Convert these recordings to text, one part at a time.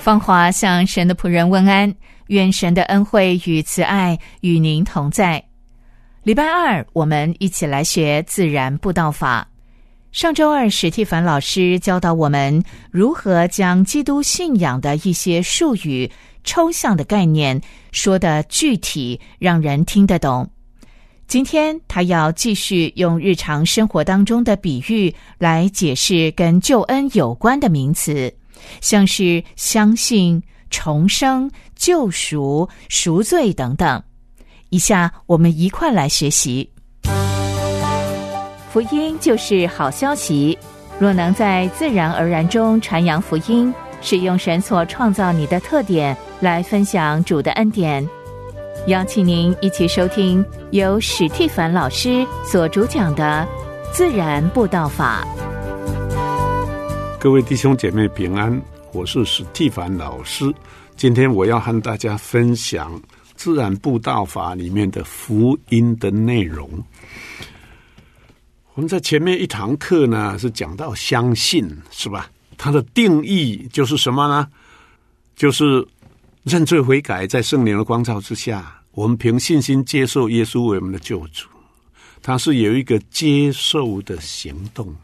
芳华向神的仆人问安。愿神的恩惠与慈爱与您同在。礼拜二，我们一起来学自然布道法。上周二，史蒂凡老师教导我们如何将基督信仰的一些术语、抽象的概念说的具体，让人听得懂。今天，他要继续用日常生活当中的比喻来解释跟救恩有关的名词，像是相信。重生、救赎、赎罪等等，以下我们一块来学习。福音就是好消息。若能在自然而然中传扬福音，使用神所创造你的特点来分享主的恩典，邀请您一起收听由史蒂凡老师所主讲的《自然布道法》。各位弟兄姐妹平安。我是史蒂凡老师，今天我要和大家分享《自然布道法》里面的福音的内容。我们在前面一堂课呢，是讲到相信，是吧？它的定义就是什么呢？就是认罪悔改，在圣灵的光照之下，我们凭信心接受耶稣为我们的救主。它是有一个接受的行动。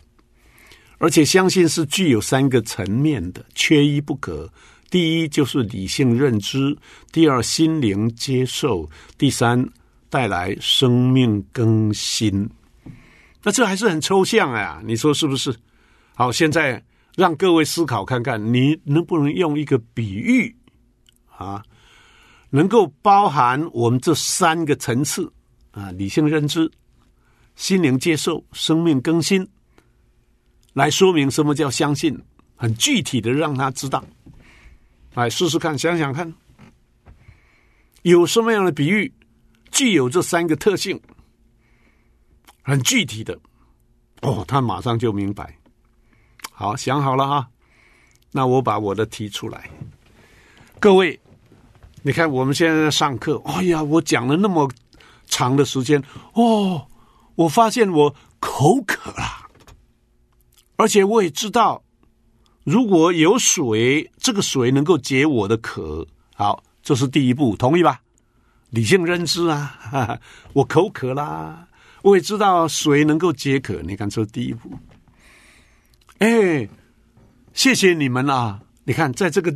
而且相信是具有三个层面的，缺一不可。第一就是理性认知，第二心灵接受，第三带来生命更新。那这还是很抽象啊，你说是不是？好，现在让各位思考看看，你能不能用一个比喻啊，能够包含我们这三个层次啊：理性认知、心灵接受、生命更新。来说明什么叫相信，很具体的让他知道，来试试看，想想看，有什么样的比喻具有这三个特性，很具体的，哦，他马上就明白。好，想好了哈，那我把我的提出来。各位，你看我们现在在上课，哎呀，我讲了那么长的时间，哦，我发现我口渴了。而且我也知道，如果有水，这个水能够解我的渴。好，这是第一步，同意吧？理性认知啊，我口渴啦，我也知道水能够解渴。你看，这是第一步。哎，谢谢你们啊！你看，在这个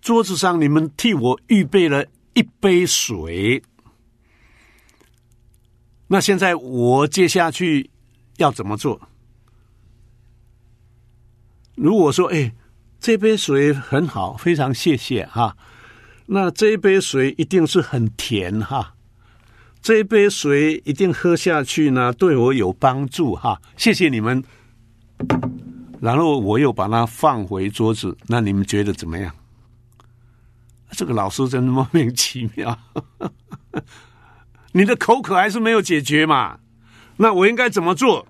桌子上，你们替我预备了一杯水。那现在我接下去要怎么做？如果说，哎，这杯水很好，非常谢谢哈。那这一杯水一定是很甜哈。这一杯水一定喝下去呢，对我有帮助哈。谢谢你们。然后我又把它放回桌子，那你们觉得怎么样？这个老师真的莫名其妙。你的口渴还是没有解决嘛？那我应该怎么做？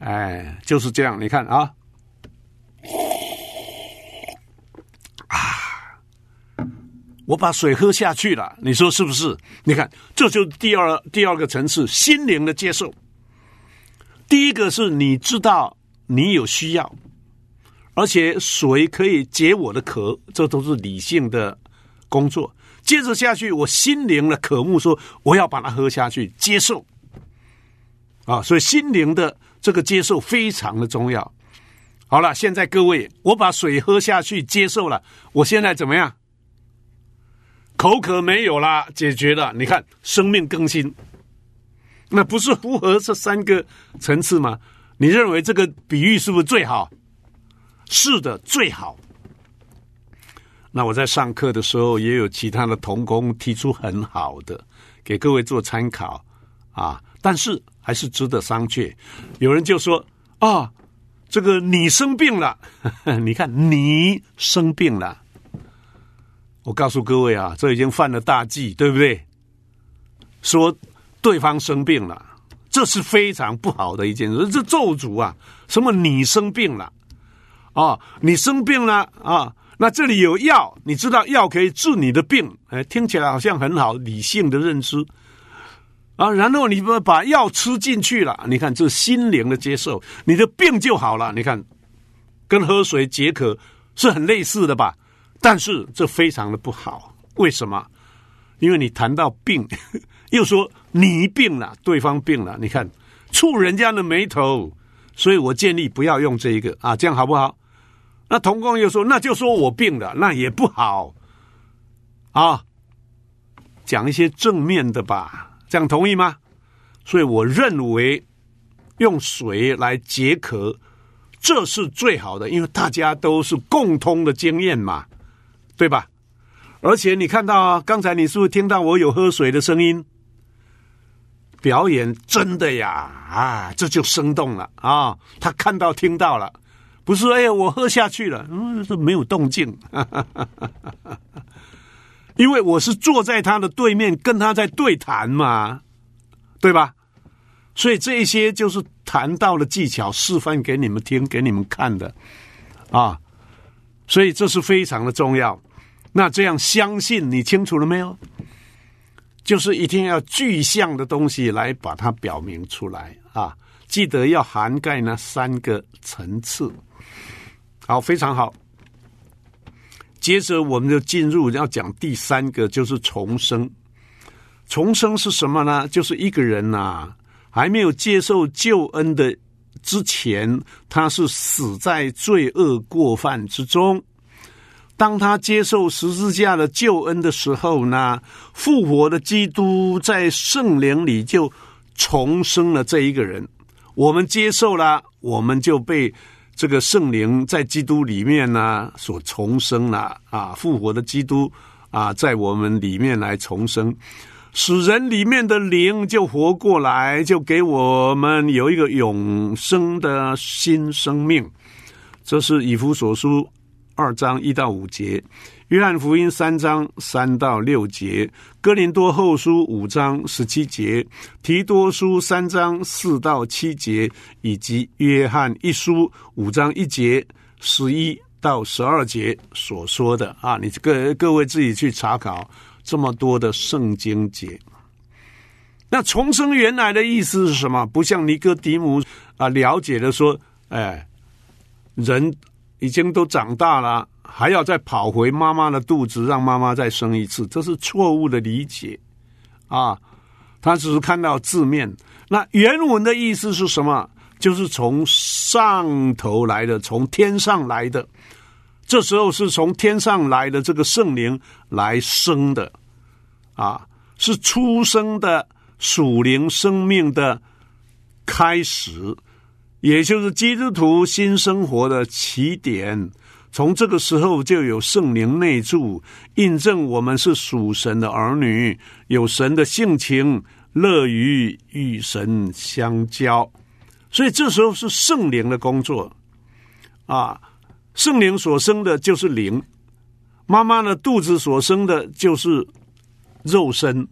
哎，就是这样。你看。啊！我把水喝下去了，你说是不是？你看，这就是第二第二个层次，心灵的接受。第一个是你知道你有需要，而且水可以解我的渴，这都是理性的工作。接着下去，我心灵的渴慕，说我要把它喝下去，接受。啊，所以心灵的这个接受非常的重要。好了，现在各位，我把水喝下去，接受了。我现在怎么样？口渴没有啦，解决了。你看，生命更新，那不是符合这三个层次吗？你认为这个比喻是不是最好？是的，最好。那我在上课的时候，也有其他的同工提出很好的，给各位做参考啊。但是还是值得商榷。有人就说啊。这个你生病了，你看你生病了，我告诉各位啊，这已经犯了大忌，对不对？说对方生病了，这是非常不好的一件事。这咒诅啊，什么你生病了啊？你生病了啊？那这里有药，你知道药可以治你的病，哎，听起来好像很好，理性的认知啊。然后你把把药吃进去了，你看这心灵的接受，你的病就好了。你看，跟喝水解渴是很类似的吧？但是这非常的不好，为什么？因为你谈到病，又说你病了，对方病了，你看触人家的眉头，所以我建议不要用这一个啊，这样好不好？那童工又说：“那就说我病了，那也不好啊。讲一些正面的吧，这样同意吗？所以我认为用水来解渴，这是最好的，因为大家都是共通的经验嘛，对吧？而且你看到啊，刚才你是不是听到我有喝水的声音？表演真的呀啊，这就生动了啊！他看到听到了。”不是，哎呀，我喝下去了，嗯，这没有动静，因为我是坐在他的对面，跟他在对谈嘛，对吧？所以这一些就是谈到的技巧，示范给你们听，给你们看的啊。所以这是非常的重要。那这样相信你清楚了没有？就是一定要具象的东西来把它表明出来啊！记得要涵盖那三个层次。好，非常好。接着，我们就进入要讲第三个，就是重生。重生是什么呢？就是一个人呐，还没有接受救恩的之前，他是死在罪恶过犯之中。当他接受十字架的救恩的时候呢，复活的基督在圣灵里就重生了这一个人。我们接受了，我们就被。这个圣灵在基督里面呢，所重生了啊，复活的基督啊，在我们里面来重生，使人里面的灵就活过来，就给我们有一个永生的新生命。这是以弗所书二章一到五节。约翰福音三章三到六节，哥林多后书五章十七节，提多书三章四到七节，以及约翰一书五章一节十一到十二节所说的啊，你各各位自己去查考这么多的圣经节。那重生原来的意思是什么？不像尼哥底母啊了解的说，哎，人已经都长大了。还要再跑回妈妈的肚子，让妈妈再生一次，这是错误的理解啊！他只是看到字面，那原文的意思是什么？就是从上头来的，从天上来的。这时候是从天上来的这个圣灵来生的啊，是出生的属灵生命的开始，也就是基督徒新生活的起点。从这个时候就有圣灵内住，印证我们是属神的儿女，有神的性情，乐于与神相交。所以这时候是圣灵的工作啊！圣灵所生的就是灵，妈妈的肚子所生的就是肉身。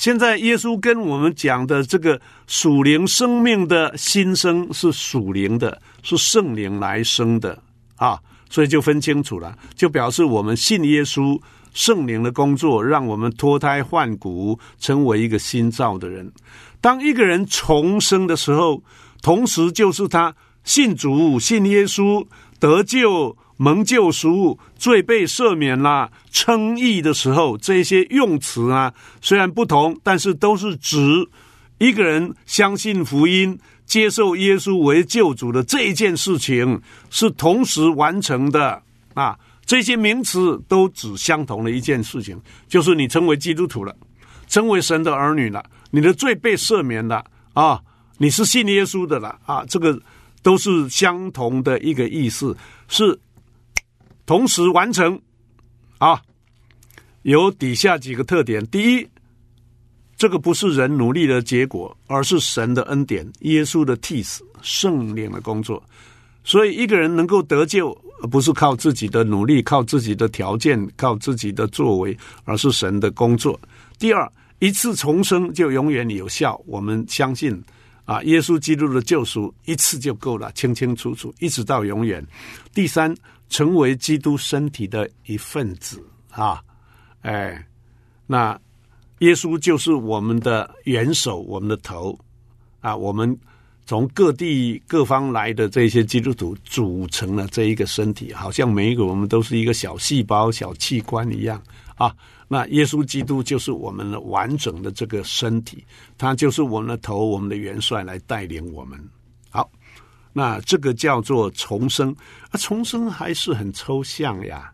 现在耶稣跟我们讲的这个属灵生命的新生是属灵的，是圣灵来生的啊！所以就分清楚了，就表示我们信耶稣圣灵的工作，让我们脱胎换骨，成为一个新造的人。当一个人重生的时候，同时就是他信主、信耶稣得救、蒙救赎、罪被赦免了、称义的时候，这些用词啊，虽然不同，但是都是指一个人相信福音。接受耶稣为救主的这一件事情是同时完成的啊！这些名词都指相同的一件事情，就是你成为基督徒了，成为神的儿女了，你的罪被赦免了啊！你是信耶稣的了啊！这个都是相同的一个意思，是同时完成啊！有底下几个特点：第一。这个不是人努力的结果，而是神的恩典、耶稣的替死、圣灵的工作。所以一个人能够得救，不是靠自己的努力、靠自己的条件、靠自己的作为，而是神的工作。第二，一次重生就永远有效。我们相信啊，耶稣基督的救赎一次就够了，清清楚楚，一直到永远。第三，成为基督身体的一份子啊，哎，那耶稣就是我们的元首，我们的头啊，我们。从各地各方来的这些基督徒组成了这一个身体，好像每一个我们都是一个小细胞、小器官一样啊。那耶稣基督就是我们的完整的这个身体，他就是我们的头，我们的元帅来带领我们。好，那这个叫做重生啊，重生还是很抽象呀。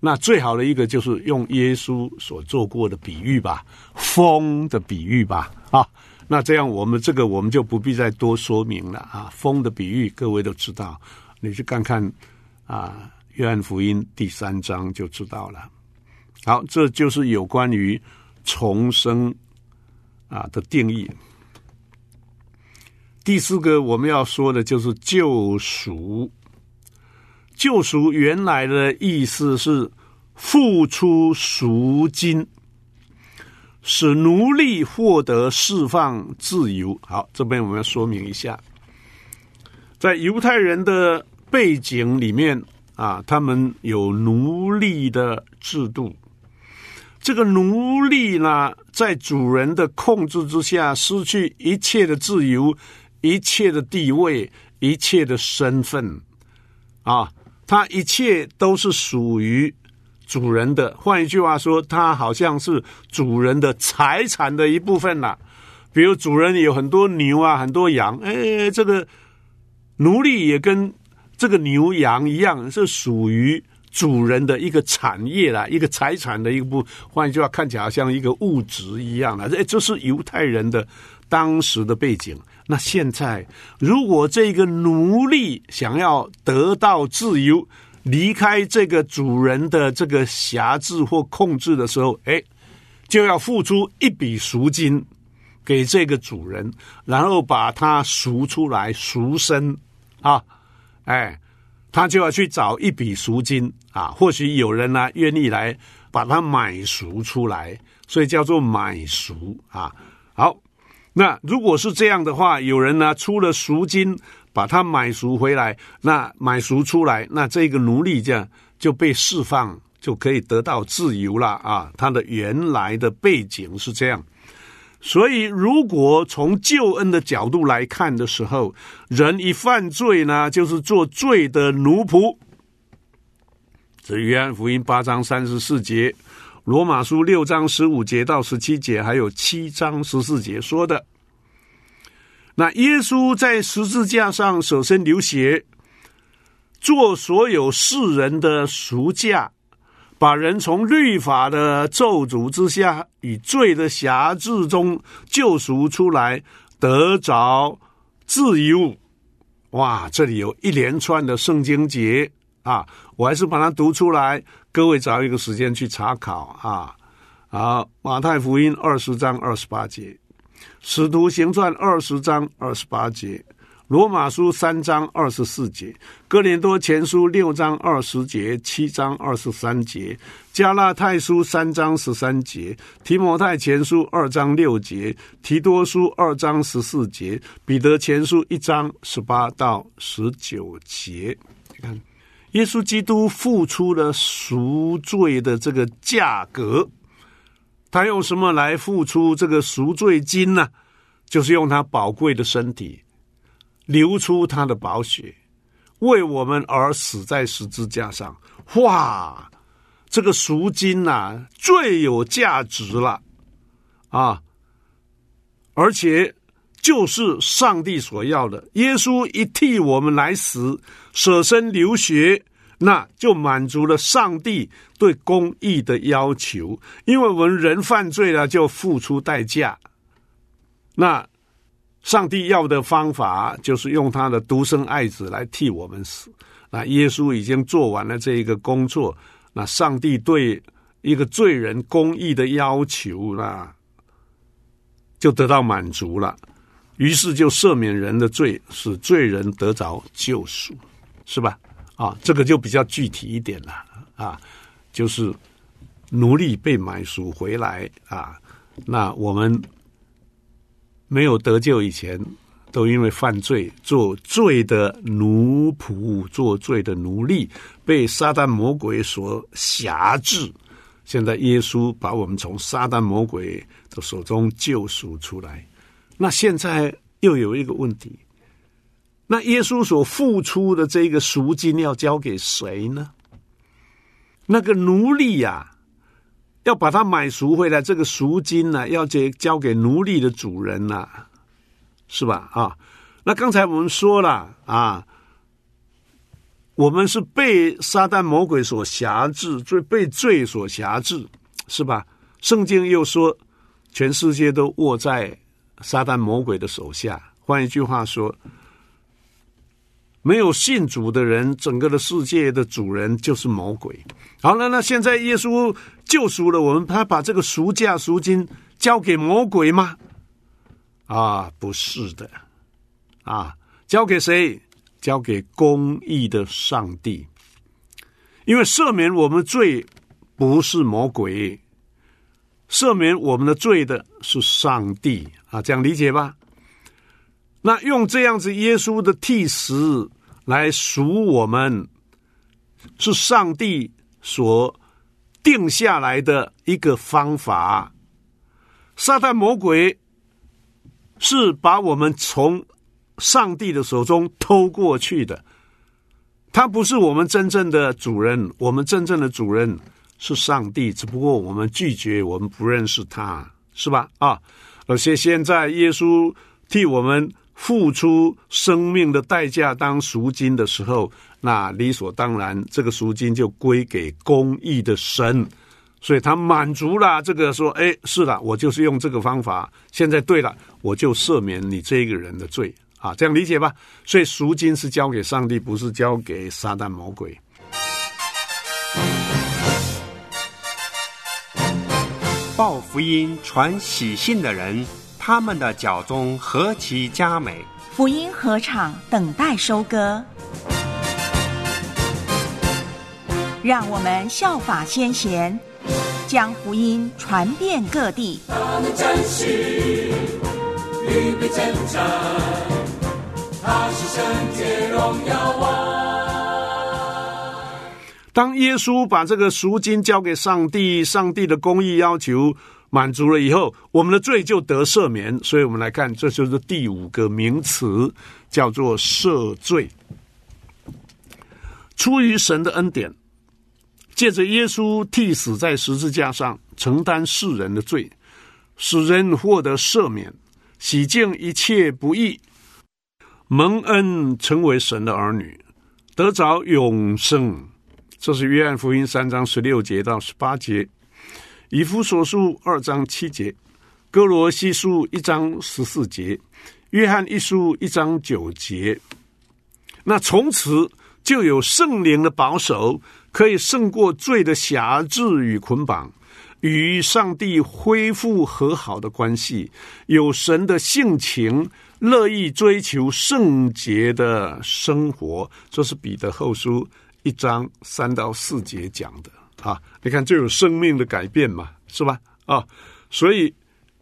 那最好的一个就是用耶稣所做过的比喻吧，风的比喻吧，啊。那这样，我们这个我们就不必再多说明了啊。风的比喻，各位都知道，你去看看啊，《约翰福音》第三章就知道了。好，这就是有关于重生啊的定义。第四个我们要说的就是救赎。救赎原来的意思是付出赎金。使奴隶获得释放自由。好，这边我们要说明一下，在犹太人的背景里面啊，他们有奴隶的制度。这个奴隶呢，在主人的控制之下，失去一切的自由、一切的地位、一切的身份啊，他一切都是属于。主人的，换一句话说，他好像是主人的财产的一部分了。比如主人有很多牛啊，很多羊，哎，这个奴隶也跟这个牛羊一样，是属于主人的一个产业啦，一个财产的一个部。换一句话，看起来像一个物质一样的。这这是犹太人的当时的背景。那现在，如果这个奴隶想要得到自由，离开这个主人的这个辖制或控制的时候，哎，就要付出一笔赎金给这个主人，然后把他赎出来赎身啊，哎，他就要去找一笔赎金啊，或许有人呢愿意来把它买赎出来，所以叫做买赎啊。好，那如果是这样的话，有人呢出了赎金。把他买赎回来，那买赎出来，那这个奴隶这样就被释放，就可以得到自由了啊！他的原来的背景是这样，所以如果从救恩的角度来看的时候，人一犯罪呢，就是做罪的奴仆。这约翰福音八章三十四节，罗马书六章十五节到十七节，还有七章十四节说的。那耶稣在十字架上舍身流血，做所有世人的赎价，把人从律法的咒诅之下与罪的辖制中救赎出来，得着自由。哇，这里有一连串的圣经节啊，我还是把它读出来，各位找一个时间去查考啊。好，马太福音二十章二十八节。使徒行传二十章二十八节，罗马书三章二十四节，哥林多前书六章二十节，七章二十三节，加拉太书三章十三节，提摩太前书二章六节，提多书二章十四节，彼得前书一章十八到十九节。你看，耶稣基督付出了赎罪的这个价格。他用什么来付出这个赎罪金呢？就是用他宝贵的身体，流出他的宝血，为我们而死在十字架上。哇，这个赎金呐，最有价值了啊！而且就是上帝所要的。耶稣一替我们来死，舍身流血。那就满足了上帝对公义的要求，因为我们人犯罪了，就付出代价。那上帝要的方法就是用他的独生爱子来替我们死。那耶稣已经做完了这一个工作，那上帝对一个罪人公义的要求那就得到满足了。于是就赦免人的罪，使罪人得着救赎。是吧？啊，这个就比较具体一点了啊，就是奴隶被买赎回来啊，那我们没有得救以前，都因为犯罪做罪的奴仆，做罪的奴隶，被撒旦魔鬼所辖制。现在耶稣把我们从撒旦魔鬼的手中救赎出来，那现在又有一个问题。那耶稣所付出的这个赎金要交给谁呢？那个奴隶呀，要把它买赎回来，这个赎金呢，要交交给奴隶的主人呐，是吧？啊，那刚才我们说了啊，我们是被撒旦魔鬼所辖制，罪被罪所辖制，是吧？圣经又说，全世界都握在撒旦魔鬼的手下。换一句话说。没有信主的人，整个的世界的主人就是魔鬼。好了，那现在耶稣救赎了我们，他把这个赎价赎金交给魔鬼吗？啊，不是的，啊，交给谁？交给公义的上帝。因为赦免我们罪不是魔鬼，赦免我们的罪的是上帝啊，这样理解吧？那用这样子耶稣的替死。来赎我们，是上帝所定下来的一个方法。撒旦魔鬼是把我们从上帝的手中偷过去的，他不是我们真正的主人。我们真正的主人是上帝，只不过我们拒绝，我们不认识他，是吧？啊，而且现在耶稣替我们。付出生命的代价当赎金的时候，那理所当然，这个赎金就归给公义的神，所以他满足了这个说：“哎，是的，我就是用这个方法。现在对了，我就赦免你这个人的罪啊，这样理解吧？所以赎金是交给上帝，不是交给撒旦魔鬼。报福音、传喜信的人。”他们的脚中何其佳美！福音合场等待收割，让我们效法先贤，将福音传遍各地。他们战士预备征战，他是圣洁荣耀王。当耶稣把这个赎金交给上帝，上帝的公义要求。满足了以后，我们的罪就得赦免。所以我们来看，这就是第五个名词，叫做赦罪。出于神的恩典，借着耶稣替死在十字架上，承担世人的罪，使人获得赦免，洗净一切不义，蒙恩成为神的儿女，得着永生。这是约翰福音三章十六节到十八节。以弗所书二章七节，哥罗西书一章十四节，约翰一书一章九节。那从此就有圣灵的保守，可以胜过罪的辖制与捆绑，与上帝恢复和好的关系，有神的性情，乐意追求圣洁的生活。这是彼得后书一章三到四节讲的。啊，你看，就有生命的改变嘛，是吧？啊，所以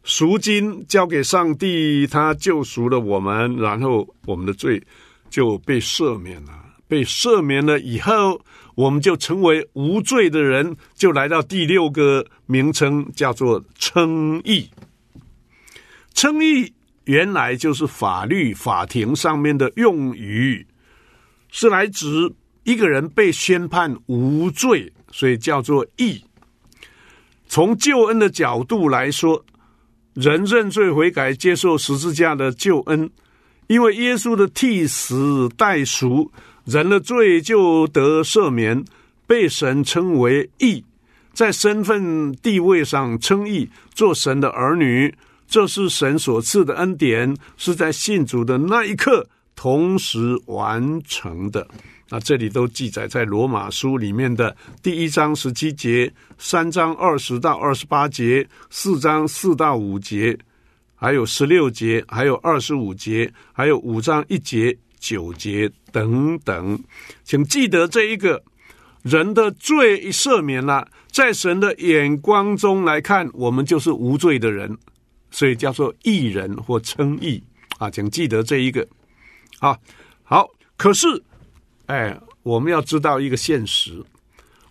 赎金交给上帝，他救赎了我们，然后我们的罪就被赦免了。被赦免了以后，我们就成为无罪的人，就来到第六个名称，叫做称义。称义原来就是法律法庭上面的用语，是来指一个人被宣判无罪。所以叫做义。从救恩的角度来说，人认罪悔改，接受十字架的救恩，因为耶稣的替死代赎，人的罪就得赦免，被神称为义，在身份地位上称义，做神的儿女，这是神所赐的恩典，是在信主的那一刻同时完成的。那这里都记载在罗马书里面的第一章十七节、三章二十到二十八节、四章四到五节，还有十六节，还有二十五节，还有五章一节九节等等，请记得这一个人的罪赦免了，在神的眼光中来看，我们就是无罪的人，所以叫做义人或称义。啊，请记得这一个。啊。好，可是，哎，我们要知道一个现实，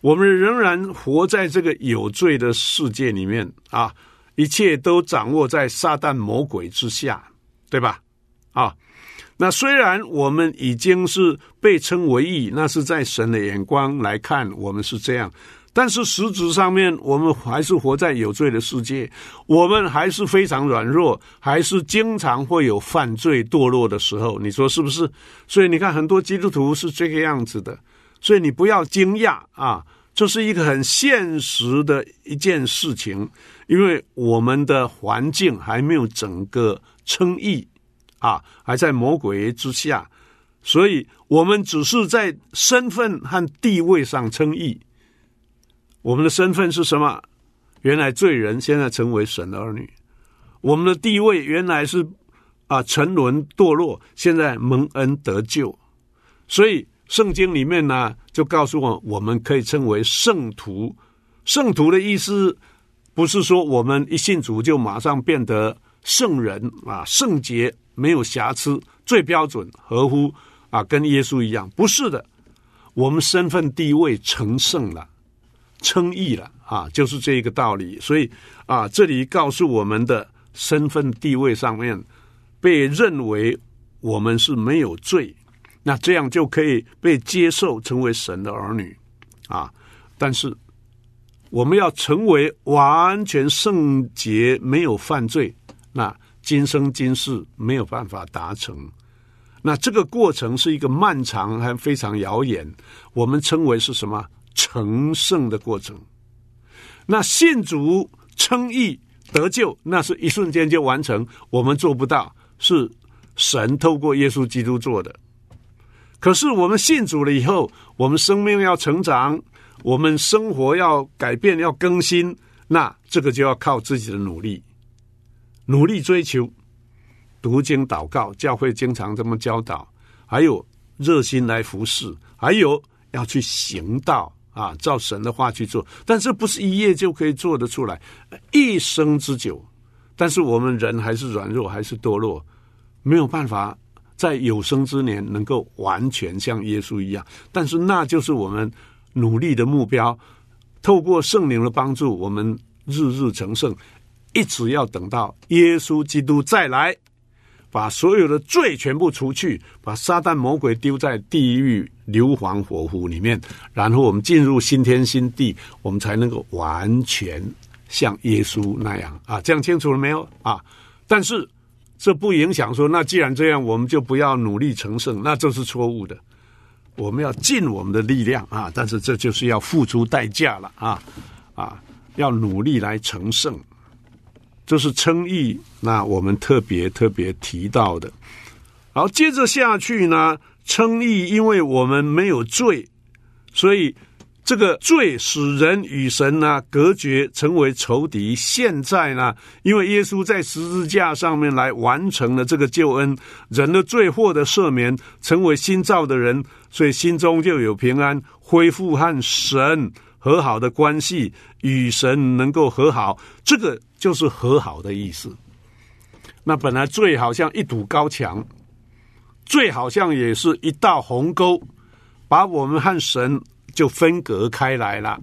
我们仍然活在这个有罪的世界里面啊，一切都掌握在撒旦魔鬼之下，对吧？啊。那虽然我们已经是被称为义，那是在神的眼光来看，我们是这样。但是实质上面，我们还是活在有罪的世界，我们还是非常软弱，还是经常会有犯罪堕落的时候。你说是不是？所以你看，很多基督徒是这个样子的。所以你不要惊讶啊，这是一个很现实的一件事情，因为我们的环境还没有整个称义。啊，还在魔鬼之下，所以我们只是在身份和地位上称义。我们的身份是什么？原来罪人，现在成为神的儿女。我们的地位原来是啊沉沦堕落，现在蒙恩得救。所以圣经里面呢，就告诉我，我们可以称为圣徒。圣徒的意思不是说我们一信主就马上变得圣人啊，圣洁。没有瑕疵，最标准，合乎啊，跟耶稣一样，不是的。我们身份地位成圣了，称义了啊，就是这一个道理。所以啊，这里告诉我们的身份地位上面，被认为我们是没有罪，那这样就可以被接受成为神的儿女啊。但是我们要成为完全圣洁，没有犯罪，那。今生今世没有办法达成，那这个过程是一个漫长还非常遥远。我们称为是什么成圣的过程？那信主称义得救，那是一瞬间就完成。我们做不到，是神透过耶稣基督做的。可是我们信主了以后，我们生命要成长，我们生活要改变要更新，那这个就要靠自己的努力。努力追求读经祷告，教会经常这么教导。还有热心来服侍，还有要去行道啊，照神的话去做。但这不是一夜就可以做得出来，一生之久。但是我们人还是软弱，还是堕落，没有办法在有生之年能够完全像耶稣一样。但是那就是我们努力的目标。透过圣灵的帮助，我们日日成圣。一直要等到耶稣基督再来，把所有的罪全部除去，把撒旦魔鬼丢在地狱硫磺火湖里面，然后我们进入新天新地，我们才能够完全像耶稣那样啊！这样清楚了没有啊？但是这不影响说，那既然这样，我们就不要努力成圣，那这是错误的。我们要尽我们的力量啊！但是这就是要付出代价了啊啊！要努力来成圣。这是称义，那我们特别特别提到的。好，接着下去呢，称义，因为我们没有罪，所以这个罪使人与神呢隔绝，成为仇敌。现在呢，因为耶稣在十字架上面来完成了这个救恩，人的罪获得赦免，成为新造的人，所以心中就有平安，恢复和神和好的关系，与神能够和好，这个。就是和好的意思。那本来罪好像一堵高墙，罪好像也是一道鸿沟，把我们和神就分隔开来了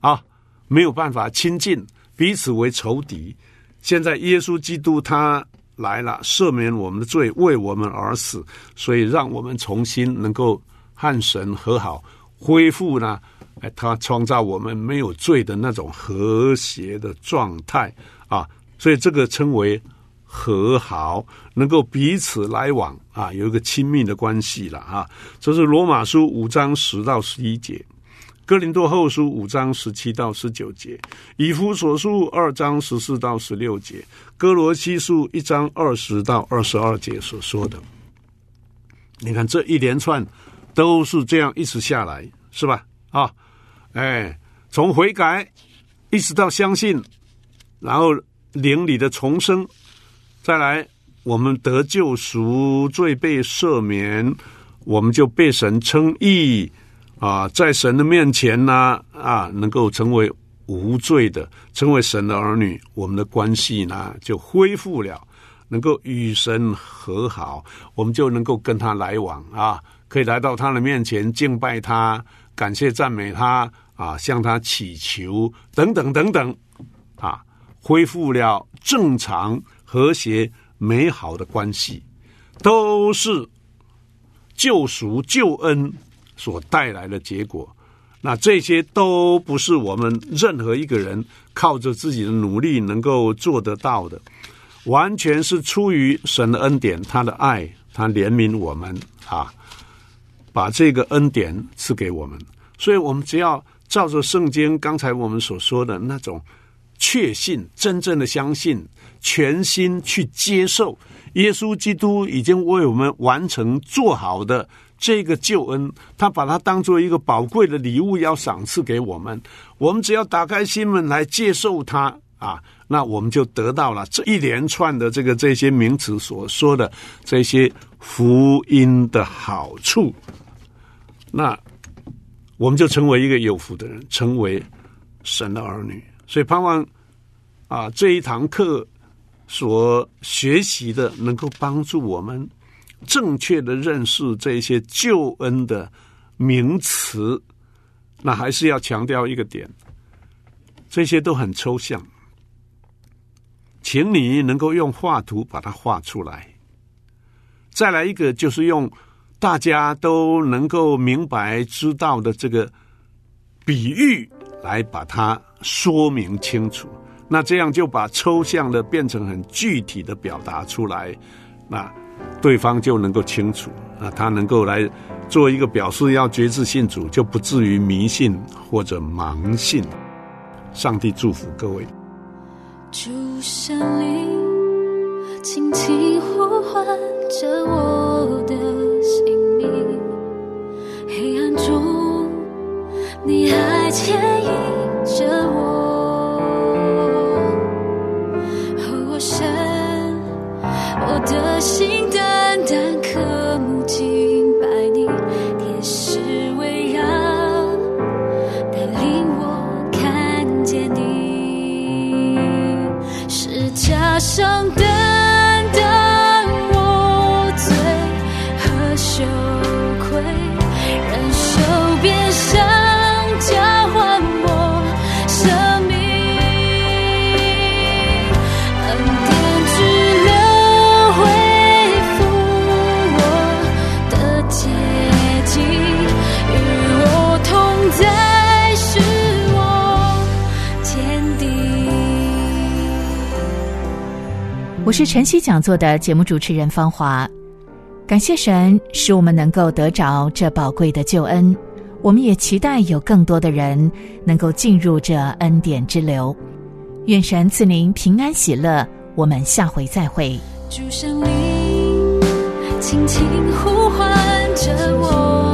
啊，没有办法亲近，彼此为仇敌。现在耶稣基督他来了，赦免我们的罪，为我们而死，所以让我们重新能够和神和好，恢复呢？哎，他创造我们没有罪的那种和谐的状态。啊，所以这个称为和好，能够彼此来往啊，有一个亲密的关系了啊。这是罗马书五章十到十一节，哥林多后书五章十七到十九节，以弗所书二章十四到十六节，哥罗西书一章二十到二十二节所说的。你看这一连串都是这样一直下来，是吧？啊，哎，从悔改一直到相信。然后灵里的重生，再来我们得救赎，罪被赦免，我们就被神称义啊，在神的面前呢啊，能够成为无罪的，成为神的儿女，我们的关系呢就恢复了，能够与神和好，我们就能够跟他来往啊，可以来到他的面前敬拜他，感谢赞美他啊，向他祈求等等等等啊，恢复了正常和谐。美好的关系，都是救赎救恩所带来的结果。那这些都不是我们任何一个人靠着自己的努力能够做得到的，完全是出于神的恩典，他的爱，他怜悯我们啊，把这个恩典赐给我们。所以，我们只要照着圣经刚才我们所说的那种确信，真正的相信。全心去接受耶稣基督已经为我们完成做好的这个救恩，他把它当做一个宝贵的礼物要赏赐给我们。我们只要打开心门来接受它啊，那我们就得到了这一连串的这个这些名词所说的这些福音的好处。那我们就成为一个有福的人，成为神的儿女。所以盼望啊，这一堂课。所学习的能够帮助我们正确的认识这些救恩的名词，那还是要强调一个点，这些都很抽象，请你能够用画图把它画出来。再来一个，就是用大家都能够明白知道的这个比喻来把它说明清楚。那这样就把抽象的变成很具体的表达出来，那对方就能够清楚啊，他能够来做一个表示，要觉知信主，就不至于迷信或者盲信。上帝祝福各位。主神灵，轻轻呼唤着我的你还牵引着我。晨曦讲座的节目主持人芳华，感谢神使我们能够得着这宝贵的救恩，我们也期待有更多的人能够进入这恩典之流。愿神赐您平安喜乐，我们下回再会。主圣灵，轻轻呼唤着我